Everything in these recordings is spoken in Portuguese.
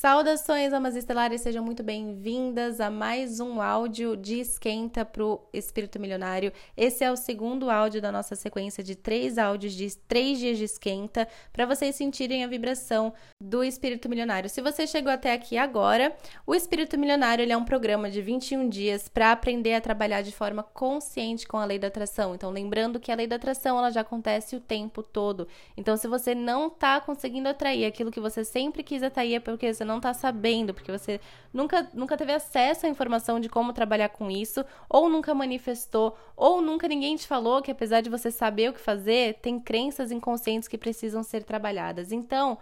Saudações, amas estelares, sejam muito bem-vindas a mais um áudio de esquenta para o Espírito Milionário. Esse é o segundo áudio da nossa sequência de três áudios de três dias de esquenta, para vocês sentirem a vibração do Espírito Milionário. Se você chegou até aqui agora, o Espírito Milionário é um programa de 21 dias para aprender a trabalhar de forma consciente com a lei da atração. Então, lembrando que a lei da atração ela já acontece o tempo todo. Então, se você não está conseguindo atrair aquilo que você sempre quis atrair, é porque você não está sabendo, porque você nunca, nunca teve acesso à informação de como trabalhar com isso, ou nunca manifestou, ou nunca ninguém te falou que apesar de você saber o que fazer, tem crenças inconscientes que precisam ser trabalhadas. Então,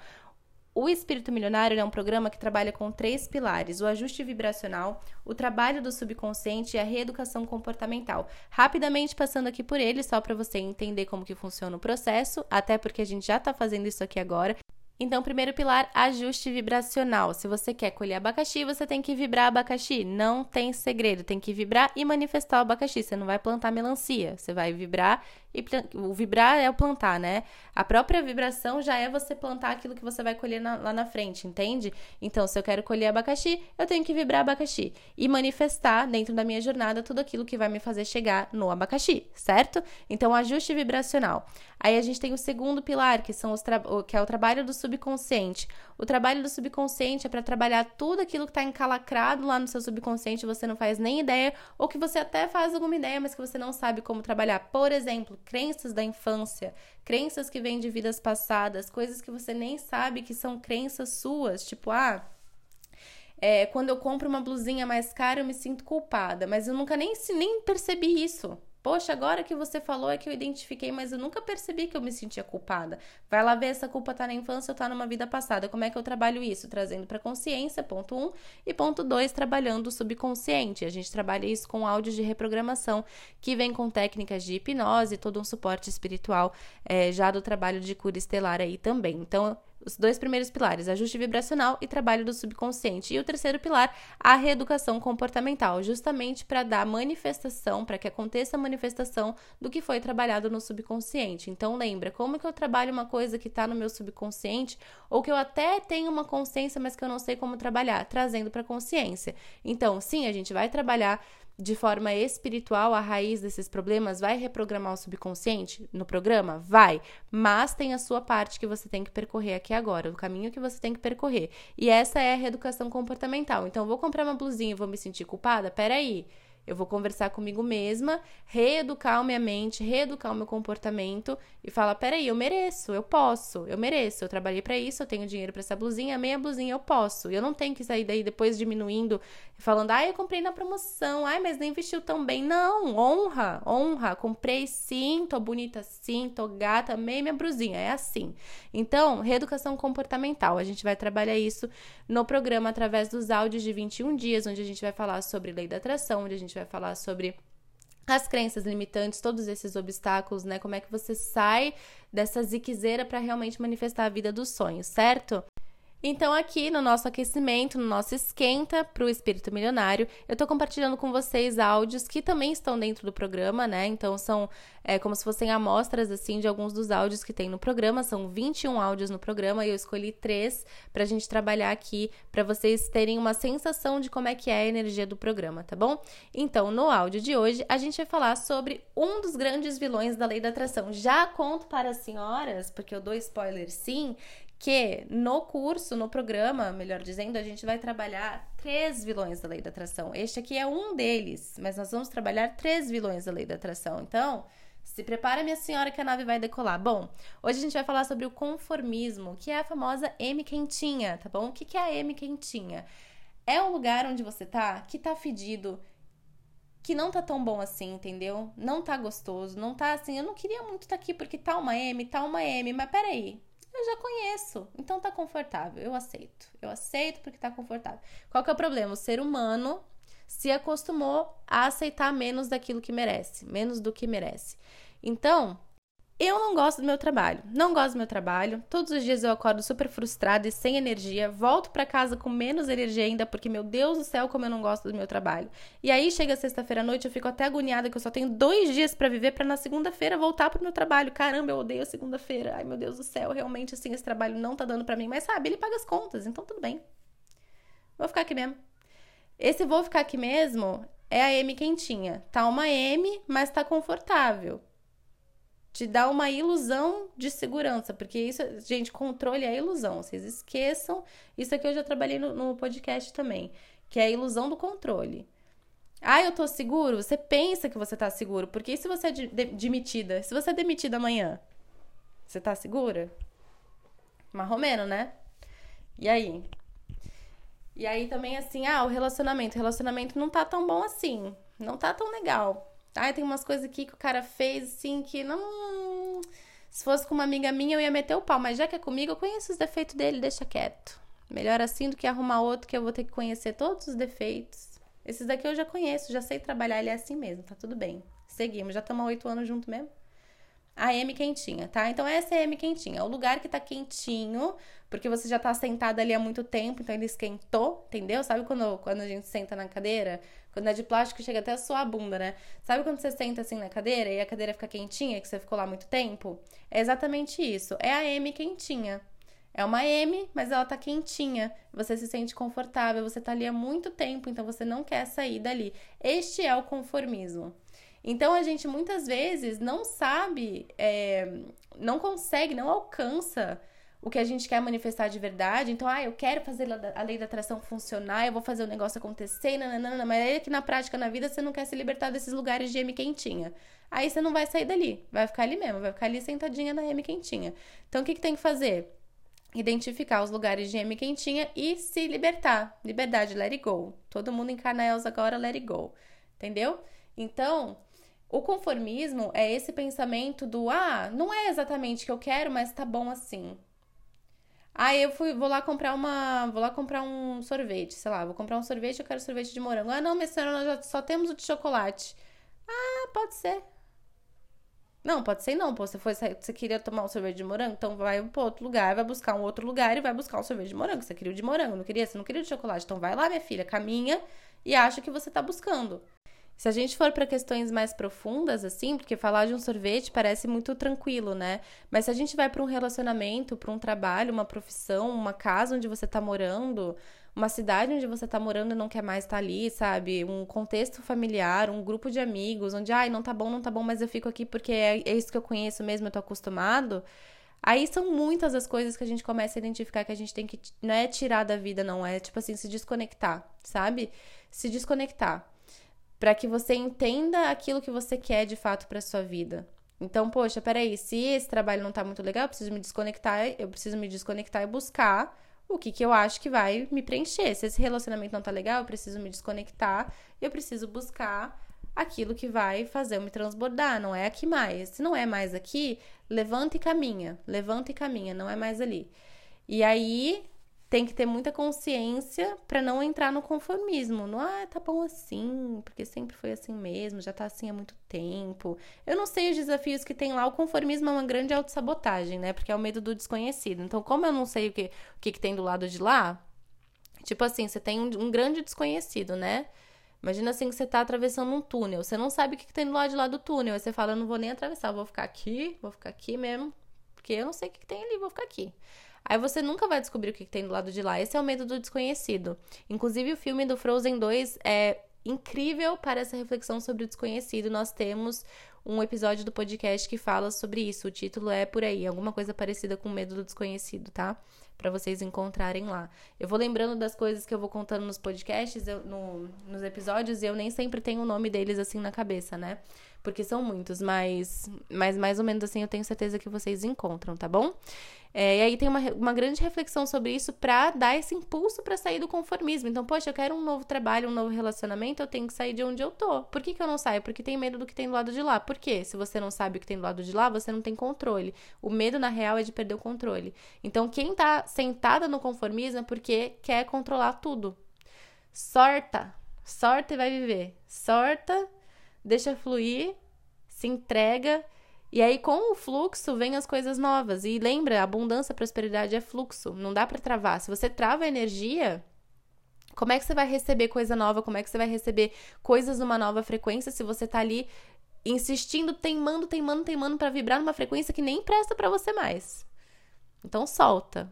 o Espírito Milionário é um programa que trabalha com três pilares: o ajuste vibracional, o trabalho do subconsciente e a reeducação comportamental. Rapidamente passando aqui por ele, só para você entender como que funciona o processo, até porque a gente já está fazendo isso aqui agora. Então, primeiro pilar, ajuste vibracional. Se você quer colher abacaxi, você tem que vibrar abacaxi. Não tem segredo, tem que vibrar e manifestar o abacaxi. Você não vai plantar melancia, você vai vibrar e o vibrar é o plantar, né? A própria vibração já é você plantar aquilo que você vai colher na, lá na frente, entende? Então, se eu quero colher abacaxi, eu tenho que vibrar abacaxi e manifestar dentro da minha jornada tudo aquilo que vai me fazer chegar no abacaxi, certo? Então, ajuste vibracional. Aí a gente tem o segundo pilar, que são os que é o trabalho do subconsciente. O trabalho do subconsciente é para trabalhar tudo aquilo que está encalacrado lá no seu subconsciente, você não faz nem ideia, ou que você até faz alguma ideia, mas que você não sabe como trabalhar. Por exemplo, crenças da infância, crenças que vêm de vidas passadas, coisas que você nem sabe que são crenças suas, tipo, ah. É, quando eu compro uma blusinha mais cara, eu me sinto culpada, mas eu nunca nem, nem percebi isso. Poxa, agora que você falou é que eu identifiquei, mas eu nunca percebi que eu me sentia culpada. Vai lá ver essa culpa tá na infância ou tá numa vida passada. Como é que eu trabalho isso? Trazendo para consciência, ponto um, e ponto dois, trabalhando o subconsciente. A gente trabalha isso com áudios de reprogramação, que vem com técnicas de hipnose, todo um suporte espiritual, é, já do trabalho de cura estelar aí também. Então, os dois primeiros pilares, ajuste vibracional e trabalho do subconsciente. E o terceiro pilar, a reeducação comportamental, justamente para dar manifestação, para que aconteça a manifestação do que foi trabalhado no subconsciente. Então, lembra, como que eu trabalho uma coisa que está no meu subconsciente, ou que eu até tenho uma consciência, mas que eu não sei como trabalhar, trazendo para consciência. Então, sim, a gente vai trabalhar de forma espiritual a raiz desses problemas? Vai reprogramar o subconsciente no programa? Vai, mas tem a sua parte que você tem que percorrer aqui agora, o caminho que você tem que percorrer. E essa é a reeducação comportamental. Então, vou comprar uma blusinha e vou me sentir culpada? Peraí. aí eu vou conversar comigo mesma, reeducar a minha mente, reeducar o meu comportamento e falar: peraí, eu mereço, eu posso, eu mereço, eu trabalhei para isso, eu tenho dinheiro para essa blusinha, a meia blusinha eu posso. Eu não tenho que sair daí depois diminuindo, falando: ai, eu comprei na promoção, ai, mas nem vestiu tão bem. Não, honra, honra, comprei sim, tô bonita sim, tô gata, amei minha blusinha, é assim. Então, reeducação comportamental, a gente vai trabalhar isso no programa através dos áudios de 21 dias, onde a gente vai falar sobre lei da atração, onde a gente vai falar sobre as crenças limitantes, todos esses obstáculos, né? Como é que você sai dessa ziquezeira para realmente manifestar a vida dos sonhos, certo? Então, aqui no nosso aquecimento, no nosso esquenta para o espírito milionário, eu estou compartilhando com vocês áudios que também estão dentro do programa, né? Então, são é, como se fossem amostras, assim, de alguns dos áudios que tem no programa. São 21 áudios no programa e eu escolhi três para a gente trabalhar aqui, para vocês terem uma sensação de como é que é a energia do programa, tá bom? Então, no áudio de hoje, a gente vai falar sobre um dos grandes vilões da lei da atração. Já conto para as senhoras, porque eu dou spoiler sim, que no curso, no programa, melhor dizendo, a gente vai trabalhar três vilões da lei da atração. Este aqui é um deles, mas nós vamos trabalhar três vilões da lei da atração. Então, se prepara, minha senhora, que a nave vai decolar. Bom, hoje a gente vai falar sobre o conformismo, que é a famosa M quentinha, tá bom? O que é a M quentinha? É um lugar onde você tá que tá fedido, que não tá tão bom assim, entendeu? Não tá gostoso, não tá assim. Eu não queria muito estar tá aqui porque tá uma M, tá uma M, mas peraí, eu já conheço, então tá confortável, eu aceito. Eu aceito porque tá confortável. Qual que é o problema? O ser humano se acostumou a aceitar menos daquilo que merece, menos do que merece. Então, eu não gosto do meu trabalho, não gosto do meu trabalho. Todos os dias eu acordo super frustrada e sem energia, volto para casa com menos energia ainda, porque meu Deus do céu, como eu não gosto do meu trabalho. E aí chega sexta-feira à noite, eu fico até agoniada que eu só tenho dois dias para viver para na segunda-feira voltar pro meu trabalho. Caramba, eu odeio a segunda-feira. Ai meu Deus do céu, realmente assim esse trabalho não tá dando para mim, mas sabe, ele paga as contas, então tudo bem. Vou ficar aqui mesmo. Esse vou ficar aqui mesmo é a M quentinha. Tá uma M, mas tá confortável. Te dá uma ilusão de segurança, porque isso, gente, controle é ilusão. Vocês esqueçam. Isso aqui eu já trabalhei no, no podcast também, que é a ilusão do controle. Ah, eu tô seguro? Você pensa que você tá seguro, porque e se você é de, de, demitida? Se você é demitida amanhã, você tá segura? Marromeno, né? E aí? E aí também assim, ah, o relacionamento. O relacionamento não tá tão bom assim. Não tá tão legal. Ah, tem umas coisas aqui que o cara fez assim que não. Se fosse com uma amiga minha, eu ia meter o pau. Mas já que é comigo, eu conheço os defeitos dele, deixa quieto. Melhor assim do que arrumar outro que eu vou ter que conhecer todos os defeitos. Esses daqui eu já conheço, já sei trabalhar, ele é assim mesmo, tá tudo bem. Seguimos, já estamos há oito anos junto mesmo a M quentinha, tá? Então essa é a M quentinha, é o lugar que tá quentinho, porque você já tá sentada ali há muito tempo, então ele esquentou, entendeu? Sabe quando, quando a gente senta na cadeira? Quando é de plástico, chega até a sua bunda, né? Sabe quando você senta assim na cadeira e a cadeira fica quentinha, que você ficou lá muito tempo? É exatamente isso. É a M quentinha. É uma M, mas ela tá quentinha. Você se sente confortável, você tá ali há muito tempo, então você não quer sair dali. Este é o conformismo. Então a gente muitas vezes não sabe, é, não consegue, não alcança o que a gente quer manifestar de verdade. Então, ah, eu quero fazer a lei da atração funcionar, eu vou fazer o negócio acontecer, nananana, mas aí que na prática, na vida, você não quer se libertar desses lugares de M quentinha. Aí você não vai sair dali, vai ficar ali mesmo, vai ficar ali sentadinha na M quentinha. Então, o que, que tem que fazer? Identificar os lugares de M quentinha e se libertar. Liberdade, let it go. Todo mundo encarna Elsa agora, let it go. Entendeu? Então, o conformismo é esse pensamento do ah, não é exatamente o que eu quero, mas tá bom assim. Ah, eu fui, vou lá comprar uma, vou lá comprar um sorvete, sei lá, vou comprar um sorvete, eu quero sorvete de morango. Ah, não, minha senhora, nós só temos o de chocolate. Ah, pode ser. Não, pode ser não, pô, você foi, você queria tomar um sorvete de morango, então vai para outro lugar, vai buscar um outro lugar e vai buscar um sorvete de morango. Você queria o de morango, não queria? Você não queria o de chocolate, então vai lá, minha filha, caminha e acha que você tá buscando. Se a gente for para questões mais profundas, assim, porque falar de um sorvete parece muito tranquilo, né? Mas se a gente vai para um relacionamento, para um trabalho, uma profissão, uma casa onde você está morando, uma cidade onde você está morando e não quer mais estar tá ali, sabe? Um contexto familiar, um grupo de amigos, onde, ai, não tá bom, não tá bom, mas eu fico aqui porque é, é isso que eu conheço mesmo, eu tô acostumado. Aí são muitas as coisas que a gente começa a identificar que a gente tem que, não é tirar da vida, não, é tipo assim, se desconectar, sabe? Se desconectar para que você entenda aquilo que você quer de fato para sua vida. Então, poxa, peraí, se esse trabalho não tá muito legal, eu preciso me desconectar, eu preciso me desconectar e buscar o que, que eu acho que vai me preencher. Se esse relacionamento não tá legal, eu preciso me desconectar eu preciso buscar aquilo que vai fazer eu me transbordar, não é aqui mais. Se não é mais aqui, levanta e caminha, levanta e caminha, não é mais ali. E aí, tem que ter muita consciência para não entrar no conformismo. No, ah, tá bom assim, porque sempre foi assim mesmo, já tá assim há muito tempo. Eu não sei os desafios que tem lá. O conformismo é uma grande autossabotagem, né? Porque é o medo do desconhecido. Então, como eu não sei o que, o que, que tem do lado de lá, tipo assim, você tem um, um grande desconhecido, né? Imagina assim que você tá atravessando um túnel, você não sabe o que, que tem do lado de lá do túnel. Aí você fala, eu não vou nem atravessar, vou ficar aqui, vou ficar aqui mesmo, porque eu não sei o que, que tem ali, vou ficar aqui. Aí você nunca vai descobrir o que tem do lado de lá. Esse é o medo do desconhecido. Inclusive, o filme do Frozen 2 é incrível para essa reflexão sobre o desconhecido. Nós temos um episódio do podcast que fala sobre isso. O título é por aí, alguma coisa parecida com medo do desconhecido, tá? Para vocês encontrarem lá. Eu vou lembrando das coisas que eu vou contando nos podcasts, eu, no, nos episódios, e eu nem sempre tenho o nome deles assim na cabeça, né? Porque são muitos, mas, mas mais ou menos assim eu tenho certeza que vocês encontram, tá bom? É, e aí tem uma, uma grande reflexão sobre isso para dar esse impulso para sair do conformismo. Então, poxa, eu quero um novo trabalho, um novo relacionamento, eu tenho que sair de onde eu tô. Por que, que eu não saio? Porque tem medo do que tem do lado de lá. Por quê? Se você não sabe o que tem do lado de lá, você não tem controle. O medo, na real, é de perder o controle. Então, quem tá sentada no conformismo é porque quer controlar tudo. Sorta, sorta e vai viver. Sorta, deixa fluir, se entrega e aí, com o fluxo, vem as coisas novas. E lembra, abundância, prosperidade é fluxo. Não dá para travar. Se você trava a energia, como é que você vai receber coisa nova? Como é que você vai receber coisas numa nova frequência se você tá ali insistindo, teimando, teimando, teimando para vibrar numa frequência que nem presta para você mais? Então solta.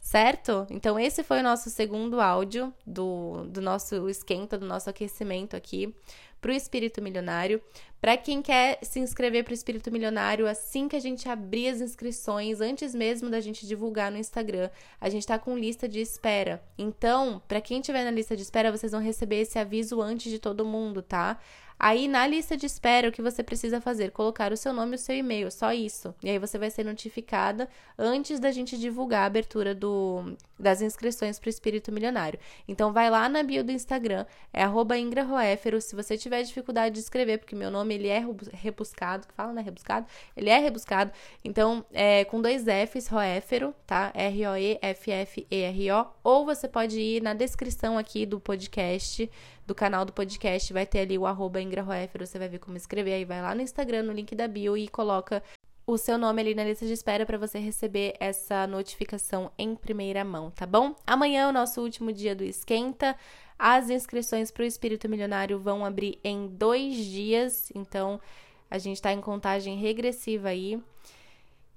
certo? Então, esse foi o nosso segundo áudio do, do nosso esquenta, do nosso aquecimento aqui para o Espírito Milionário. Para quem quer se inscrever para o Espírito Milionário, assim que a gente abrir as inscrições, antes mesmo da gente divulgar no Instagram, a gente está com lista de espera. Então, para quem estiver na lista de espera, vocês vão receber esse aviso antes de todo mundo, tá? Aí na lista de espera, o que você precisa fazer? Colocar o seu nome e o seu e-mail, só isso. E aí você vai ser notificada antes da gente divulgar a abertura do, das inscrições para o Espírito Milionário. Então vai lá na bio do Instagram, é @ingraroéfero. Se você tiver dificuldade de escrever, porque meu nome ele é rebuscado, que fala, né? Rebuscado. Ele é rebuscado. Então, é com dois Fs, Roéfero, tá? R-O-E-F-F-E-R-O. Ou você pode ir na descrição aqui do podcast do canal do podcast, vai ter ali o arroba você vai ver como escrever, aí vai lá no Instagram, no link da bio e coloca o seu nome ali na lista de espera para você receber essa notificação em primeira mão, tá bom? Amanhã é o nosso último dia do Esquenta. As inscrições para o Espírito Milionário vão abrir em dois dias, então a gente está em contagem regressiva aí.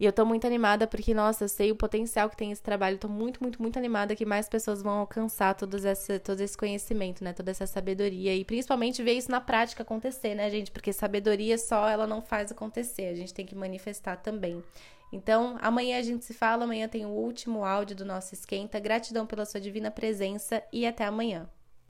E eu tô muito animada porque, nossa, eu sei o potencial que tem esse trabalho. Tô muito, muito, muito animada que mais pessoas vão alcançar todo esse, todo esse conhecimento, né? Toda essa sabedoria. E principalmente ver isso na prática acontecer, né, gente? Porque sabedoria só ela não faz acontecer. A gente tem que manifestar também. Então, amanhã a gente se fala. Amanhã tem o último áudio do nosso esquenta. Gratidão pela sua divina presença e até amanhã.